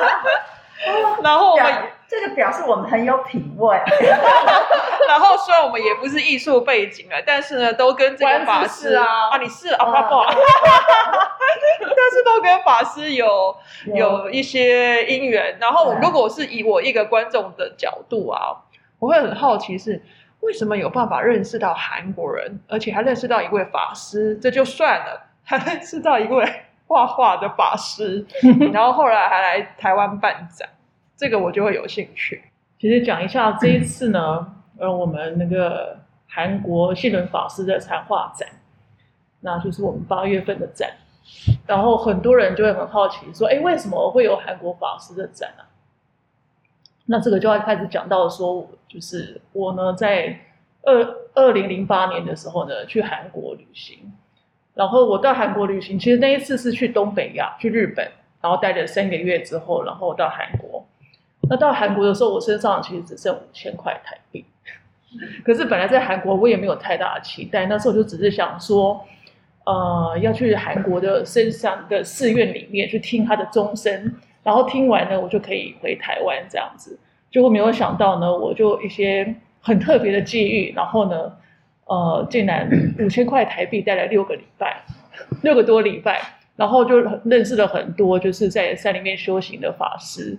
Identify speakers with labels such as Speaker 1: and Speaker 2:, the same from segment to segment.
Speaker 1: 然后我们
Speaker 2: 表这个表示我们很有品味。
Speaker 1: 然后虽然我们也不是艺术背景啊，但是呢，都跟这个法师
Speaker 3: 啊
Speaker 1: 啊，你是啊，不不，但是都跟法师有有。一些因缘。然后如果是以我一个观众的角度啊，我会很好奇是为什么有办法认识到韩国人，而且还认识到一位法师，这就算了，还认识到一位画画的法师，然后后来还来台湾办展，这个我就会有兴趣。
Speaker 3: 其实讲一下这一次呢，呃，我们那个韩国信伦法师的禅画展，那就是我们八月份的展。然后很多人就会很好奇说，哎，为什么会有韩国法师的展啊？那这个就要开始讲到说，就是我呢在二二零零八年的时候呢去韩国旅行，然后我到韩国旅行，其实那一次是去东北亚，去日本，然后待了三个月之后，然后到韩国。那到韩国的时候，我身上其实只剩五千块台币。可是本来在韩国我也没有太大的期待，那时候就只是想说，呃，要去韩国的深山的寺院里面去听他的钟声，然后听完呢，我就可以回台湾这样子。结果没有想到呢，我就一些很特别的际遇，然后呢，呃，竟然五千块台币带来六个礼拜，六个多礼拜，然后就认识了很多就是在山里面修行的法师。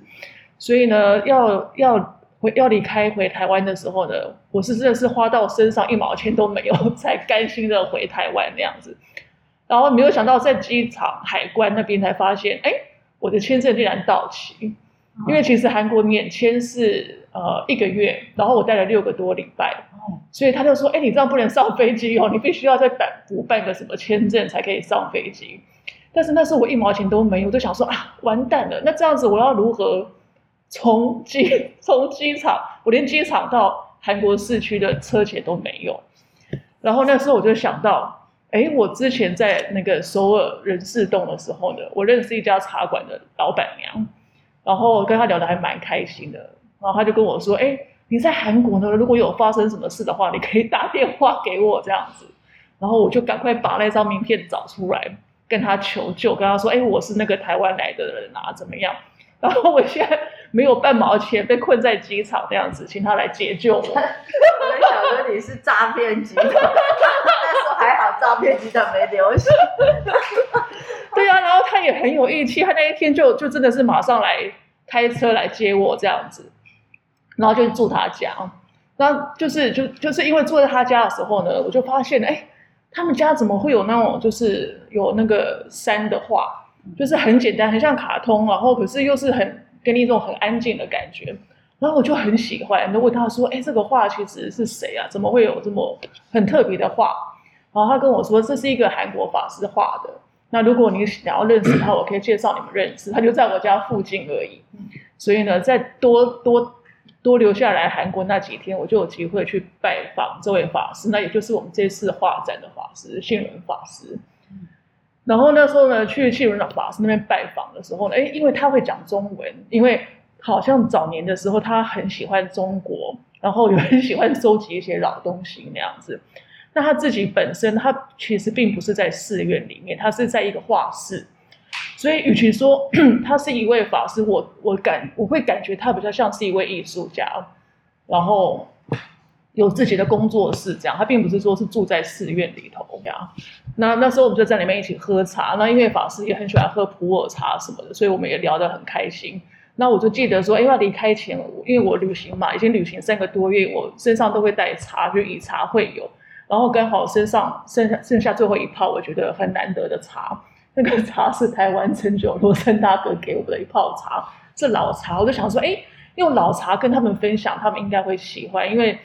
Speaker 3: 所以呢，要要回要离开回台湾的时候呢，我是真的是花到身上一毛钱都没有，才甘心的回台湾那样子。然后没有想到在机场海关那边才发现，哎，我的签证竟然到期。因为其实韩国免签是呃一个月，然后我待了六个多礼拜，所以他就说，哎，你这样不能上飞机哦，你必须要再办补办个什么签证才可以上飞机。但是那时候我一毛钱都没有，我就想说啊，完蛋了，那这样子我要如何？从机 从机场，我连机场到韩国市区的车钱都没有。然后那时候我就想到，哎，我之前在那个首尔人事洞的时候呢，我认识一家茶馆的老板娘，然后跟他聊得还蛮开心的。然后他就跟我说，哎，你在韩国呢，如果有发生什么事的话，你可以打电话给我这样子。然后我就赶快把那张名片找出来，跟他求救，跟他说，哎，我是那个台湾来的人啊，怎么样？然后我现在没有半毛钱，被困在机场那样子，请他来解救我。我
Speaker 2: 在想说你是诈骗集团，那时候还好，诈骗集团没流行。
Speaker 3: 也很有义气，他那一天就就真的是马上来开车来接我这样子，然后就住他家。那就是就就是因为住在他家的时候呢，我就发现哎，他们家怎么会有那种就是有那个山的画。就是很简单，很像卡通，然后可是又是很给你一种很安静的感觉，然后我就很喜欢，就问他说：“哎，这个画其实是谁啊？怎么会有这么很特别的画？”然后他跟我说：“这是一个韩国法师画的。那如果你想要认识他，我可以介绍你们认识。他就在我家附近而已。所以呢，再多多多留下来韩国那几天，我就有机会去拜访这位法师。那也就是我们这次画展的法师信仁法师。”然后那时候呢，去气轮老法师那边拜访的时候呢，哎，因为他会讲中文，因为好像早年的时候他很喜欢中国，然后也很喜欢收集一些老东西那样子。那他自己本身，他其实并不是在寺院里面，他是在一个画室。所以，与其说 他是一位法师，我我感我会感觉他比较像是一位艺术家，然后。有自己的工作室，这样他并不是说是住在寺院里头这样。那那时候我们就在里面一起喝茶，那因为法师也很喜欢喝普洱茶什么的，所以我们也聊得很开心。那我就记得说，因为，要离开前，因为我旅行嘛，已经旅行三个多月，我身上都会带茶，就以茶会友。然后刚好身上剩下剩下最后一泡，我觉得很难得的茶，那个茶是台湾陈酒罗森大哥给我的一泡茶，是老茶。我就想说，哎，用老茶跟他们分享，他们应该会喜欢，因为。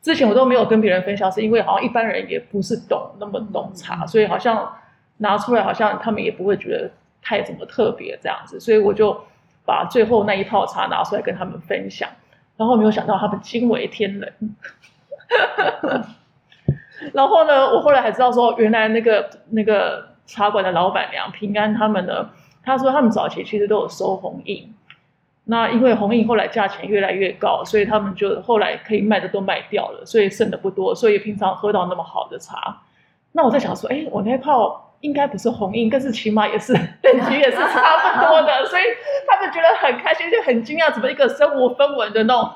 Speaker 3: 之前我都没有跟别人分享，是因为好像一般人也不是懂那么懂茶，所以好像拿出来好像他们也不会觉得太怎么特别这样子，所以我就把最后那一泡茶拿出来跟他们分享，然后没有想到他们惊为天人。然后呢，我后来还知道说，原来那个那个茶馆的老板娘平安他们呢，他说他们早期其实都有收红印。那因为红印后来价钱越来越高，所以他们就后来可以卖的都卖掉了，所以剩的不多，所以平常喝到那么好的茶。那我在想说，哎，我那泡应该不是红印，但是起码也是 等级也是差不多的，所以他们觉得很开心，就很惊讶，怎么一个身无分文的那种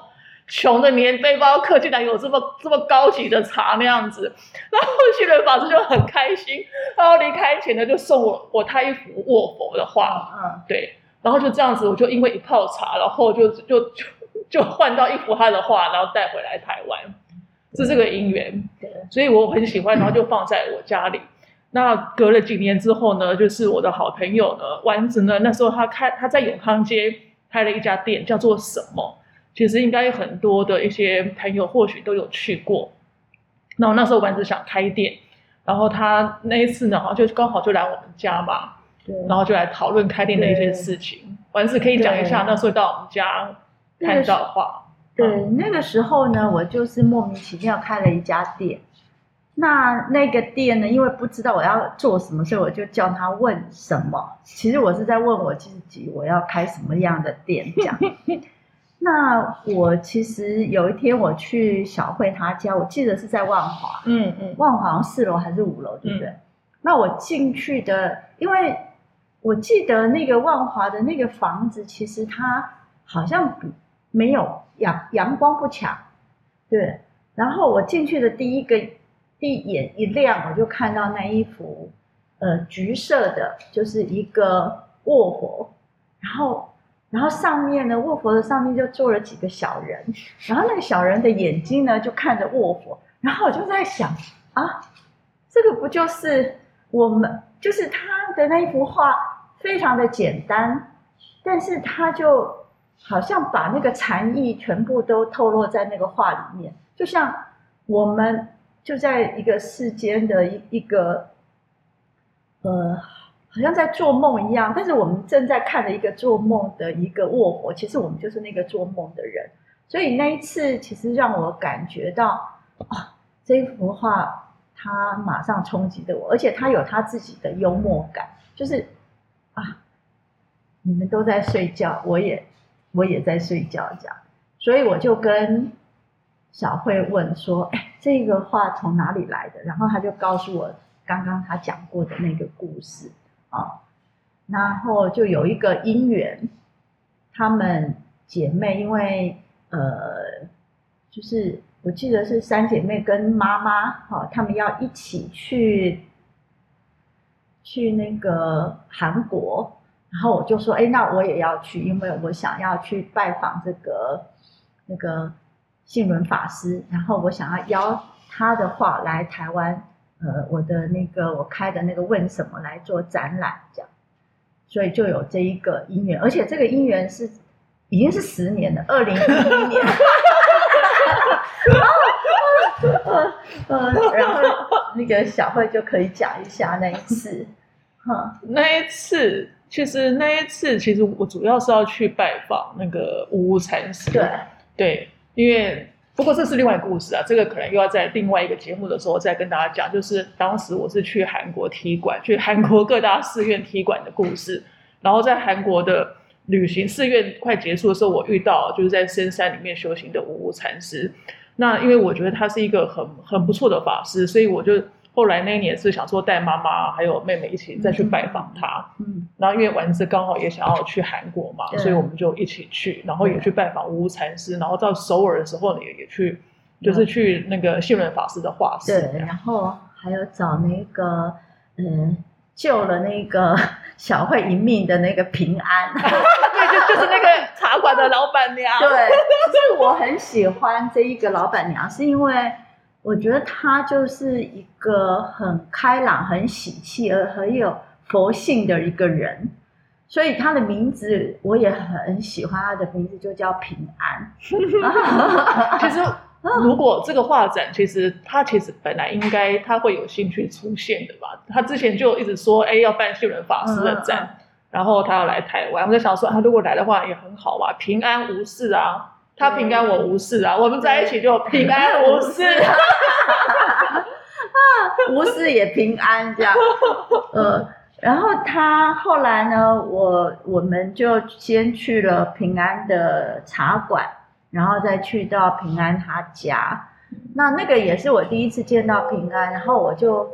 Speaker 3: 穷的连背包客，竟然有这么这么高级的茶那样子。然后信伦法师就很开心，然后离开前呢，就送我我他一幅卧佛的画，
Speaker 2: 嗯，
Speaker 3: 对，然后就这样子，我就因为一泡茶，然后就就就就换到一幅他的画，然后带回来台湾，是这个因缘。
Speaker 2: 对，
Speaker 3: 所以我很喜欢，然后就放在我家里。那隔了几年之后呢，就是我的好朋友呢，丸子呢，那时候他开他在永康街开了一家店，叫做什么？其实应该很多的一些朋友或许都有去过。那我那时候丸子想开店，然后他那一次呢，好像就刚好就来我们家嘛，
Speaker 2: 对，
Speaker 3: 然后就来讨论开店的一些事情。丸子可以讲一下那时候到我们家看到画。
Speaker 2: 对，那个时候呢，我就是莫名其妙开了一家店。那那个店呢，因为不知道我要做什么，所以我就叫他问什么。其实我是在问我自己，我要开什么样的店这样。那我其实有一天我去小慧她家，我记得是在万华，
Speaker 3: 嗯嗯
Speaker 2: 万华好像四楼还是五楼，对不对？那我进去的，因为我记得那个万华的那个房子，其实它好像比没有阳阳光不强，对。然后我进去的第一个第一眼一亮，我就看到那一幅呃橘色的，就是一个卧佛，然后然后上面呢卧佛的上面就坐了几个小人，然后那个小人的眼睛呢就看着卧佛，然后我就在想啊，这个不就是我们就是他的那一幅画非常的简单，但是他就好像把那个禅意全部都透露在那个画里面，就像我们就在一个世间的一一个呃，好像在做梦一样，但是我们正在看的一个做梦的一个卧佛，其实我们就是那个做梦的人，所以那一次其实让我感觉到啊，这一幅画。它马上冲击的我，而且它有它自己的幽默感，就是啊，你们都在睡觉，我也我也在睡觉，这样，所以我就跟小慧问说：“哎，这个画从哪里来的？”然后他就告诉我刚刚他讲过的那个故事啊，然后就有一个姻缘，她们姐妹因为呃，就是。我记得是三姐妹跟妈妈，哈，她们要一起去去那个韩国，然后我就说，哎，那我也要去，因为我想要去拜访这个那个信伦法师，然后我想要邀他的话来台湾，呃，我的那个我开的那个问什么来做展览，这样，所以就有这一个姻缘，而且这个姻缘是已经是十年了，二零一一年。呃 呃，然后那个小慧就可以讲一下那一次，哈，
Speaker 3: 那一次其实那一次其实我主要是要去拜访那个五五禅师，
Speaker 2: 对。
Speaker 3: 对，因为不过这是另外一个故事啊，这个可能又要在另外一个节目的时候再跟大家讲。就是当时我是去韩国踢馆，去韩国各大寺院踢馆的故事，然后在韩国的旅行寺院快结束的时候，我遇到就是在深山里面修行的五无禅师。那因为我觉得他是一个很很不错的法师，所以我就后来那一年是想说带妈妈还有妹妹一起再去拜访他。
Speaker 2: 嗯，
Speaker 3: 然后因为丸子刚好也想要去韩国嘛，所以我们就一起去，然后也去拜访无禅师，然后到首尔的时候呢，也也去就是去那个信伦法师的画室。
Speaker 2: 对，然后还有找那个嗯救了那个 小慧一命的那个平安。
Speaker 3: 对，就就是那个茶馆的老板娘。
Speaker 2: 对，其实我很喜欢这一个老板娘，是因为我觉得他就是一个很开朗、很喜气而很有佛性的一个人，所以他的名字我也很喜欢，他的名字就叫平安。
Speaker 3: 其实如果这个画展，其实他其实本来应该他会有兴趣出现的吧？他之前就一直说，哎，要办信伦法师的展。然后他要来台湾，我在想说，他如果来的话也很好嘛，平安无事啊，他平安我无事啊，我们在一起就平安无事。
Speaker 2: 无事也平安这样，呃，然后他后来呢，我我们就先去了平安的茶馆，然后再去到平安他家。那那个也是我第一次见到平安，然后我就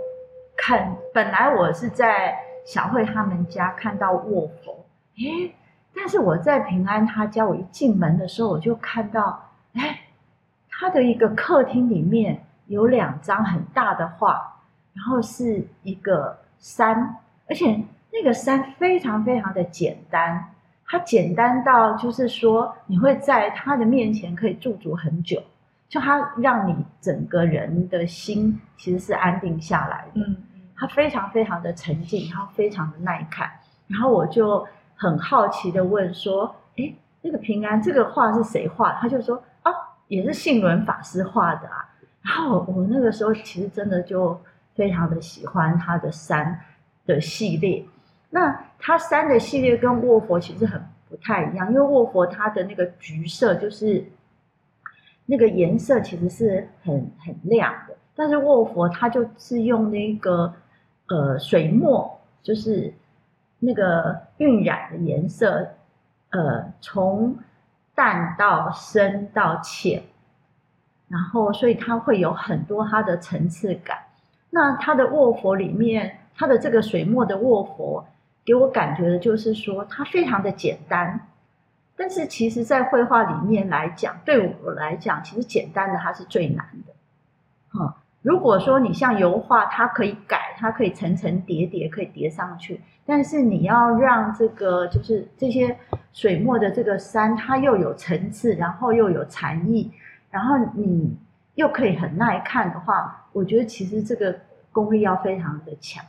Speaker 2: 看，本来我是在小慧他们家看到卧佛，诶，但是我在平安他家，我一进门的时候，我就看到，哎，他的一个客厅里面有两张很大的画，然后是一个山，而且那个山非常非常的简单，它简单到就是说你会在他的面前可以驻足很久。就它让你整个人的心其实是安定下来的，
Speaker 3: 嗯
Speaker 2: 它非常非常的沉静，然后非常的耐看。然后我就很好奇的问说：“诶，那个平安这个画是谁画？”他就说：“啊，也是信伦法师画的啊。”然后我那个时候其实真的就非常的喜欢他的山的系列。那他山的系列跟卧佛其实很不太一样，因为卧佛它的那个橘色就是。那个颜色其实是很很亮的，但是卧佛它就是用那个呃水墨，就是那个晕染的颜色，呃从淡到深到浅，然后所以它会有很多它的层次感。那它的卧佛里面，它的这个水墨的卧佛给我感觉的就是说，它非常的简单。但是其实，在绘画里面来讲，对我来讲，其实简单的它是最难的。哈，如果说你像油画，它可以改，它可以层层叠叠，可以叠上去。但是你要让这个就是这些水墨的这个山，它又有层次，然后又有禅意，然后你又可以很耐看的话，我觉得其实这个功力要非常的强。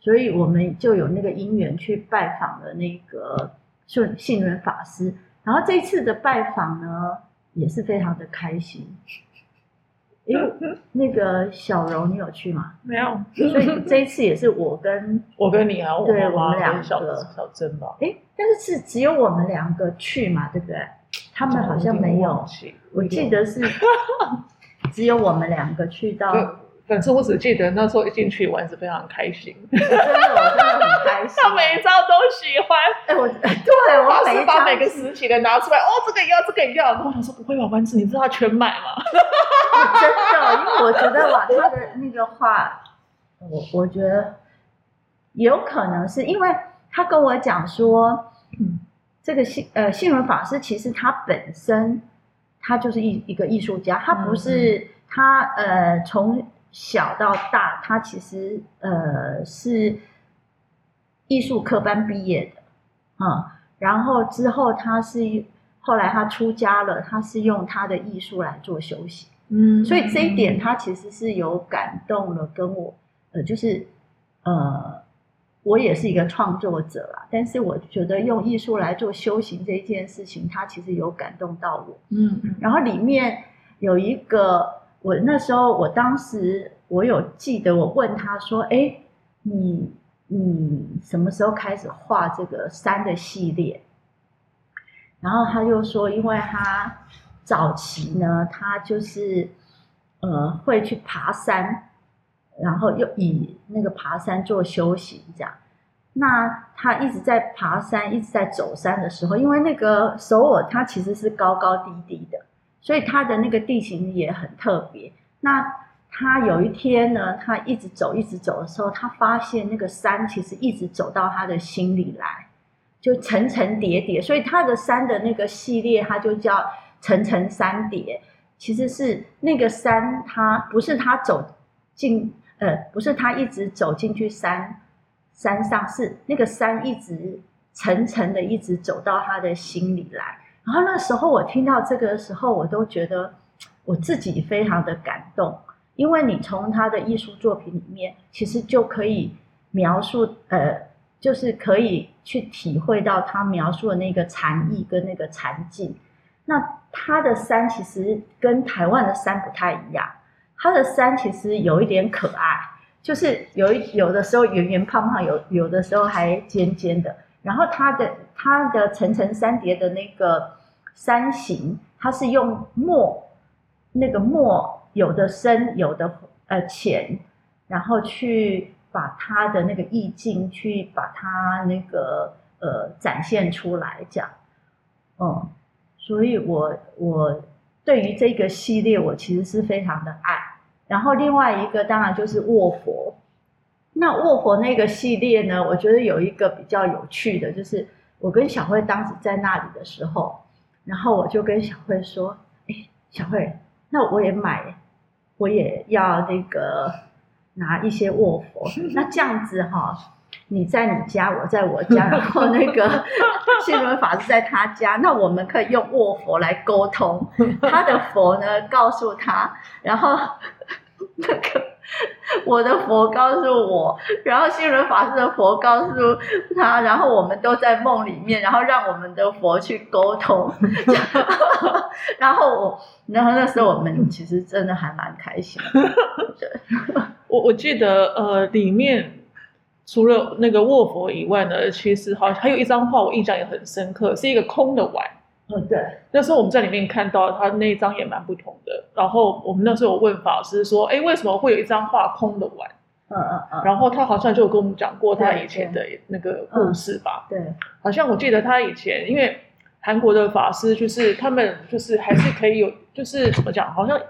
Speaker 2: 所以我们就有那个因缘去拜访了那个顺信伦法师。然后这次的拜访呢，也是非常的开心。因为那个小柔，你有去吗？
Speaker 1: 没有，
Speaker 2: 所以这一次也是我跟
Speaker 3: 我跟你啊，我
Speaker 2: 对我们两个
Speaker 3: 小珍吧，
Speaker 2: 哎，但是是只有我们两个去嘛，对不对？他们好像没有，我记得是 只有我们两个去到。
Speaker 3: 就反正我只记得那时候一进去玩是非常开心，
Speaker 2: 真的，我真的很开心。
Speaker 3: 他每一招都喜欢，
Speaker 2: 哎，我 对我
Speaker 3: 法
Speaker 2: 每
Speaker 3: 把每个时期的拿出来，哦，这个也要，这个也要。然后我想说不会吧，丸子，你知道他全买吗？
Speaker 2: 真的，因为我觉得哇，他的那个画，我我觉得有可能是因为他跟我讲说，嗯，这个信呃信伦法师其实他本身他就是一一个艺术家，他不是、他呃从小到大，他其实呃是艺术科班毕业的，啊、然后之后他是后来他出家了，他是用他的艺术来做修行。
Speaker 3: 嗯
Speaker 2: 所以这一点他其实是有感动了，跟我呃，就是呃，我也是一个创作者啦，但是我觉得用艺术来做修行这一件事情，他其实有感动到我。
Speaker 3: 嗯嗯
Speaker 2: 然后里面有一个，我那时候我当时我有记得，我问他说：“哎，你你什么时候开始画这个山的系列？”然后他就说，因为他早期呢，他就是呃会去爬山，然后又以那个爬山做修行这样。那他一直在爬山，一直在走山的时候，因为那个首尔它其实是高高低低的，所以它的那个地形也很特别。那他有一天呢，他一直走，一直走的时候，他发现那个山其实一直走到他的心里来，就层层叠叠。所以他的山的那个系列，它就叫层层山叠。其实是那个山，它不是他走进，呃，不是他一直走进去山山上，是那个山一直层层的一直走到他的心里来。然后那时候我听到这个的时候，我都觉得我自己非常的感动，因为你从他的艺术作品里面，其实就可以描述，呃，就是可以去体会到他描述的那个禅意跟那个禅境。那他的山其实跟台湾的山不太一样，他的山其实有一点可爱，就是有一有的时候圆圆胖胖，有有的时候还尖尖的。然后它的它的层层山叠的那个山形，它是用墨，那个墨有的深有的呃浅，然后去把它的那个意境去把它那个呃展现出来，这样，嗯，所以我我对于这个系列我其实是非常的爱。然后另外一个当然就是卧佛，那卧佛那个系列呢，我觉得有一个比较有趣的，就是我跟小慧当时在那里的时候，然后我就跟小慧说：“哎，小慧，那我也买，我也要那个拿一些卧佛，那这样子哈。”你在你家，我在我家，然后那个 信伦法师在他家，那我们可以用卧佛来沟通。他的佛呢，告诉他，然后那个我的佛告诉我，然后信伦法师的佛告诉他，然后我们都在梦里面，然后让我们的佛去沟通。然后我，然后那时候我们其实真的还蛮开心的。对，
Speaker 3: 我我记得呃里面。除了那个卧佛以外呢，其实好像还有一张画，我印象也很深刻，是一个空的碗。
Speaker 2: 嗯，对。
Speaker 3: 那时候我们在里面看到他那一张也蛮不同的。然后我们那时候有问法师说：“哎，为什么会有一张画空的碗？”
Speaker 2: 嗯嗯嗯。
Speaker 3: 然后他好像就跟我们讲过他以前的那个故事吧。
Speaker 2: 对。
Speaker 3: 好像我记得他以前，因为韩国的法师就是他们就是还是可以有，就是怎么讲，好像。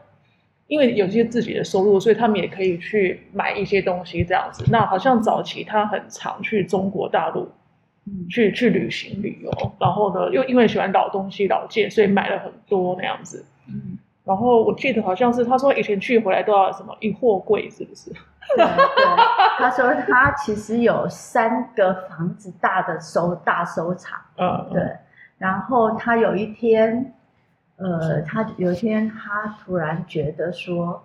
Speaker 3: 因为有些自己的收入，所以他们也可以去买一些东西这样子。那好像早期他很常去中国大陆，嗯，去去旅行旅游，然后呢，又因为喜欢老东西老件，所以买了很多那样子。嗯，然后我记得好像是他说以前去回来都要什么一货柜，是不是？
Speaker 2: 对对，他说他其实有三个房子大的收大收藏。嗯，对。然后他有一天。呃，他有一天，他突然觉得说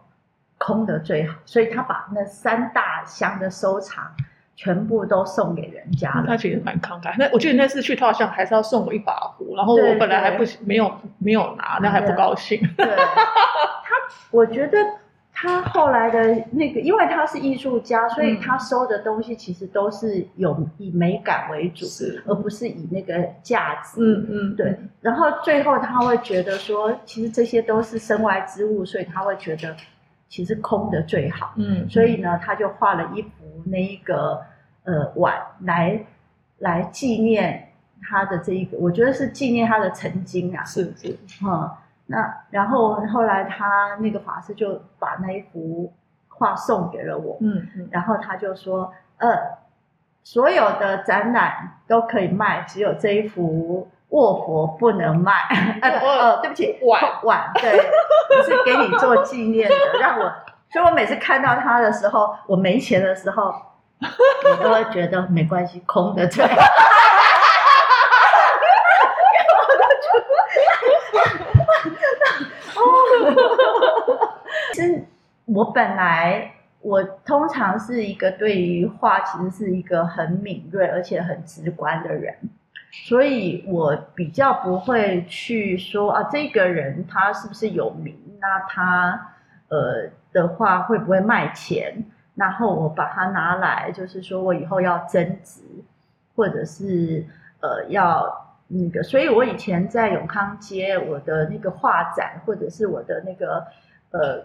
Speaker 2: 空的最好，所以他把那三大箱的收藏全部都送给人家了。
Speaker 3: 他其实蛮慷慨。那我记得那次去，他好像还是要送我一把壶，然后我本来还不没有没有拿，那还不高兴。
Speaker 2: 对，他我觉得。他后来的那个，因为他是艺术家，所以他收的东西其实都是有以美感为主，而不是以那个价值。嗯嗯，对。然后最后他会觉得说，其实这些都是身外之物，所以他会觉得其实空的最好。嗯，所以呢，他就画了一幅那一个呃碗来来纪念他的这一个，我觉得是纪念他的曾经啊。
Speaker 3: 是是，
Speaker 2: 嗯。那然后后来他那个法师就把那一幅画送给了我，嗯嗯，然后他就说，呃，所有的展览都可以卖，只有这一幅卧佛不能卖。呃呃，对不起，
Speaker 3: 碗
Speaker 2: 碗，对，是给你做纪念的，让我，所以我每次看到他的时候，我没钱的时候，我都会觉得没关系，空的最。其实我本来我通常是一个对于画其实是一个很敏锐而且很直观的人，所以我比较不会去说啊这个人他是不是有名，那他呃的话会不会卖钱，然后我把它拿来就是说我以后要增值，或者是呃要。那个，所以我以前在永康街，我的那个画展，或者是我的那个，呃，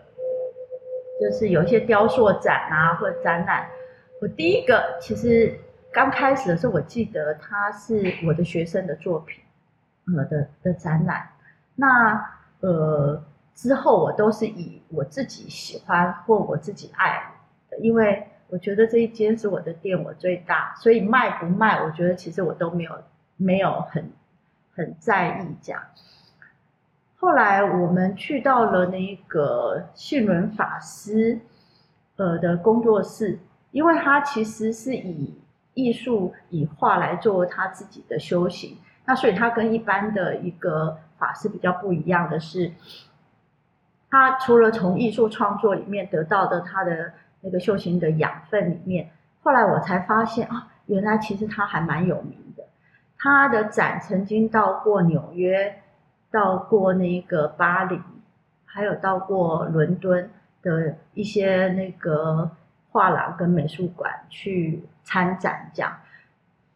Speaker 2: 就是有一些雕塑展啊，或展览，我第一个其实刚开始的时候，我记得它是我的学生的作品，呃的的展览。那呃之后我都是以我自己喜欢或我自己爱，因为我觉得这一间是我的店，我最大，所以卖不卖，我觉得其实我都没有。没有很很在意这样。后来我们去到了那个信伦法师呃的工作室，因为他其实是以艺术以画来做他自己的修行，那所以他跟一般的一个法师比较不一样的是，他除了从艺术创作里面得到的他的那个修行的养分里面，后来我才发现啊，原来其实他还蛮有名的。他的展曾经到过纽约，到过那个巴黎，还有到过伦敦的一些那个画廊跟美术馆去参展，这样。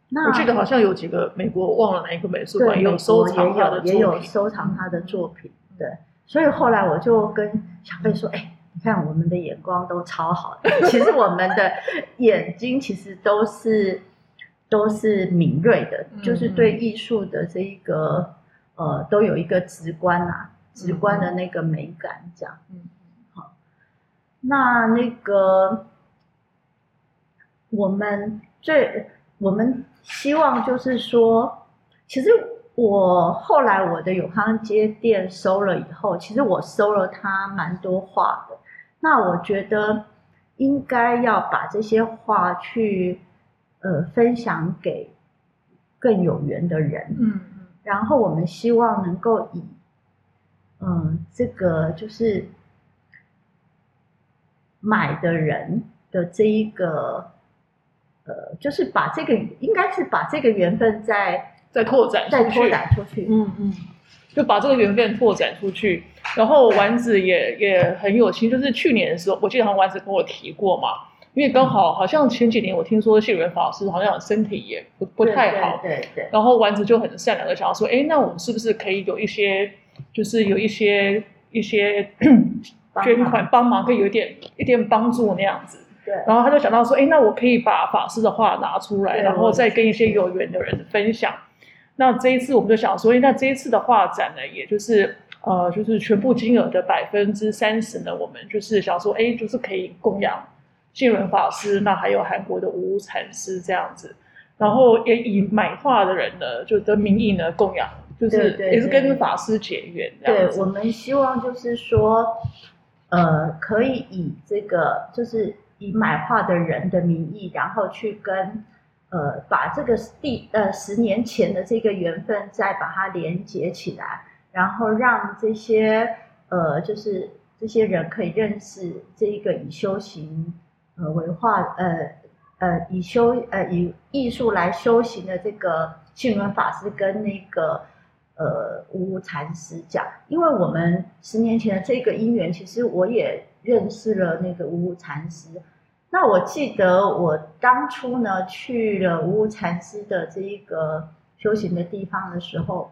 Speaker 3: 那我记得好像有几个美国忘了哪一个美术馆有收藏他的
Speaker 2: 也有收藏他的作品。对，所以后来我就跟小贝说：“哎，你看我们的眼光都超好的，其实我们的 眼睛其实都是。”都是敏锐的，就是对艺术的这一个呃，都有一个直观啊，直观的那个美感这样。嗯，好，那那个我们最我们希望就是说，其实我后来我的永康街店收了以后，其实我收了他蛮多画的。那我觉得应该要把这些画去呃分享给更有缘的人。
Speaker 3: 嗯嗯
Speaker 2: 然后我们希望能够以，嗯，这个就是买的人的这一个，呃，就是把这个应该是把这个缘分再
Speaker 3: 再拓展
Speaker 2: 再拓
Speaker 3: 出去
Speaker 2: 展出去。
Speaker 3: 嗯嗯，就把这个缘分拓展出去。然后丸子也也很有心，就是去年的时候，我记得好像丸子跟我提过嘛，因为刚好好像前几年我听说谢元法师好像身体也不不太好，
Speaker 2: 对对对
Speaker 3: 然后丸子就很善良的想要说，哎，那我们是不是可以有一些，就是有一些一些 捐款帮忙，可以有一点一点帮助那样子。
Speaker 2: 对
Speaker 3: 然后他就想到说，哎，那我可以把法师的话拿出来，然后再跟一些有缘的人分享。那这一次我们就想说，诶那这一次的画展呢，也就是呃，就是全部金额的百分之三十呢，我们就是想说，哎，就是可以供养信仁法师，那还有韩国的无禅师这样子，然后也以买画的人呢，就的名义呢供养，就是也是跟法师结缘
Speaker 2: 对，
Speaker 3: 子。
Speaker 2: 我们希望就是说，呃，可以以这个就是以买画的人的名义，然后去跟呃把这个第呃十年前的这个缘分再把它连接起来，然后让这些呃就是这些人可以认识这一个以修行呃为化呃呃以修呃以艺术来修行的这个信伦法师跟那个呃无禅师讲，因为我们十年前的这个因缘，其实我也认识了那个无无禅师。那我记得我当初呢去了无禅师的这一个修行的地方的时候，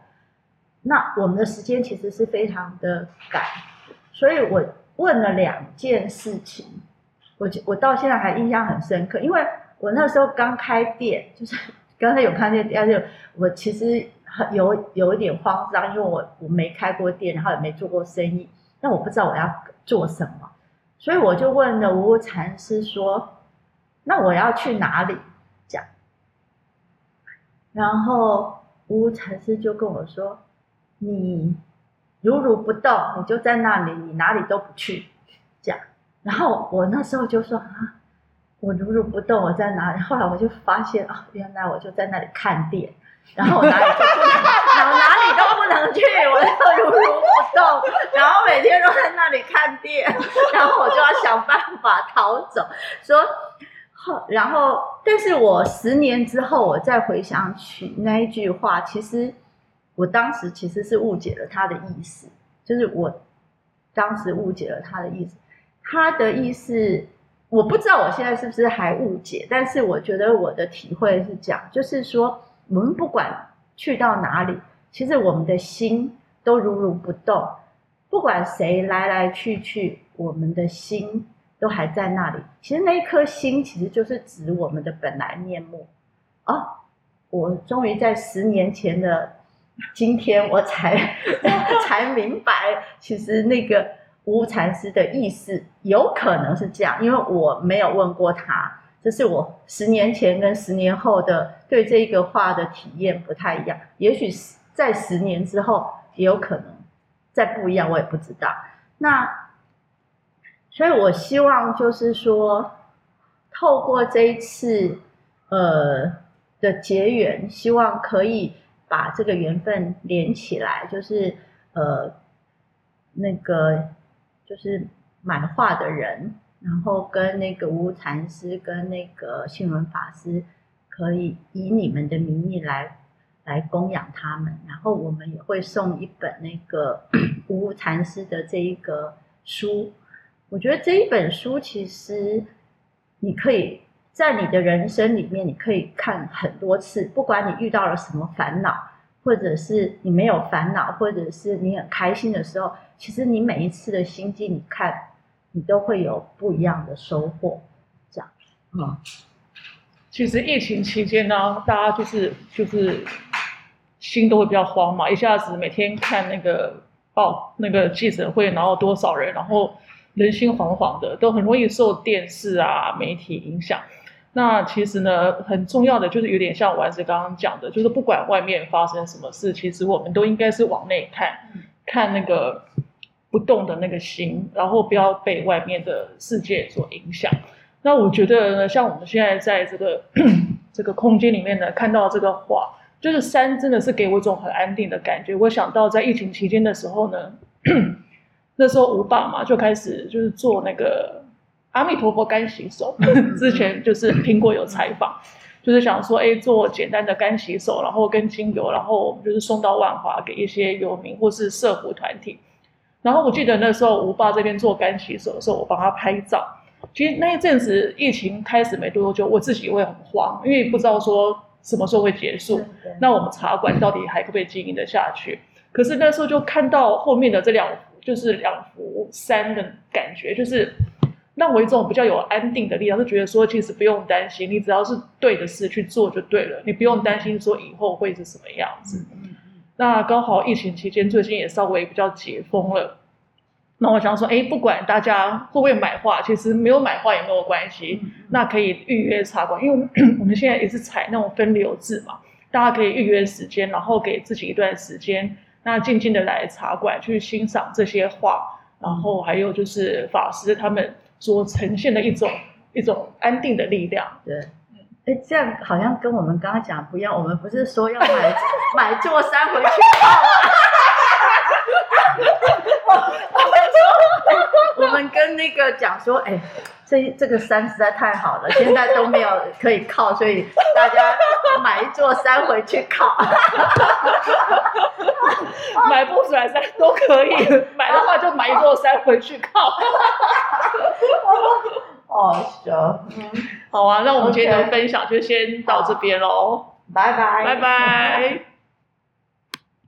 Speaker 2: 那我们的时间其实是非常的赶，所以我问了两件事情，我我到现在还印象很深刻，因为我那时候刚开店，就是 刚才有看见店，就我其实很有有一点慌张，因为我我没开过店，然后也没做过生意，那我不知道我要做什么，所以我就问了无禅师说：“那我要去哪里？”讲，然后无禅师就跟我说：“你如如不动，你就在那里，你哪里都不去。”讲，然后我那时候就说：“啊，我如如不动，我在哪里？”后来我就发现啊，原来我就在那里看店。然后我哪里都不去，不能去，我就如如不动，然后每天都在那里看店，然后我就要想办法逃走。说后，然后，但是我十年之后，我再回想起那一句话，其实我当时其实是误解了他的意思，就是我当时误解了他的意思，他的意思我不知道我现在是不是还误解，但是我觉得我的体会是这样，就是说。我们不管去到哪里，其实我们的心都如如不动。不管谁来来去去，我们的心都还在那里。其实那一颗心，其实就是指我们的本来面目。哦，我终于在十年前的今天，我才 才明白，其实那个无禅师的意思有可能是这样，因为我没有问过他。这是我十年前跟十年后的对这个话的体验不太一样，也许是在十年之后也有可能再不一样，我也不知道。那所以，我希望就是说，透过这一次呃的结缘，希望可以把这个缘分连起来，就是呃那个就是买画的人。然后跟那个无禅师跟那个信文法师，可以以你们的名义来来供养他们，然后我们也会送一本那个无禅师的这一个书。我觉得这一本书其实你可以在你的人生里面，你可以看很多次，不管你遇到了什么烦恼，或者是你没有烦恼，或者是你很开心的时候，其实你每一次的心境，你看。你都会有不一样的收获，这样，嗯，
Speaker 3: 其实疫情期间呢，大家就是就是心都会比较慌嘛，一下子每天看那个报那个记者会，然后多少人，然后人心惶惶的，都很容易受电视啊媒体影响。那其实呢，很重要的就是有点像丸子刚刚讲的，就是不管外面发生什么事，其实我们都应该是往内看，看那个不动的那个心，然后不要被外面的世界所影响。那我觉得呢，像我们现在在这个 这个空间里面呢，看到这个画，就是山真的是给我一种很安定的感觉。我想到在疫情期间的时候呢，那时候吴爸嘛就开始就是做那个。阿弥陀佛干洗手，之前就是苹果有采访，就是想说，哎，做简单的干洗手，然后跟精油，然后我们就是送到万华给一些游民或是社服团体。然后我记得那时候吴爸这边做干洗手的时候，我帮他拍照。其实那一阵子疫情开始没多久，我自己会很慌，因为不知道说什么时候会结束，那我们茶馆到底还可不可以经营的下去？可是那时候就看到后面的这两幅，就是两幅山的感觉，就是。让我一种比较有安定的力量，就觉得说，其实不用担心，你只要是对的事去做就对了，你不用担心说以后会是什么样子。那刚好疫情期间，最近也稍微比较解封了，那我想说，哎，不管大家会不会买画，其实没有买画也没有关系，那可以预约茶馆，因为 我们现在也是采那种分流制嘛，大家可以预约时间，然后给自己一段时间，那静静的来茶馆去欣赏这些画，然后还有就是法师他们。所呈现的一种一种安定的力量。
Speaker 2: 对，哎，这样好像跟我们刚刚讲不一样。我们不是说要买 买座山回去泡吗？我们说，我们跟那个讲说，哎，这这个山实在太好了，现在都没有可以靠，所以大家买一座山回去靠。
Speaker 3: 买不来山都可以，买的话就买一座山回去靠。
Speaker 2: 哦，行，嗯，
Speaker 3: 好啊，那我们今天的分享就先到这边喽，
Speaker 2: 拜拜，
Speaker 3: 拜拜。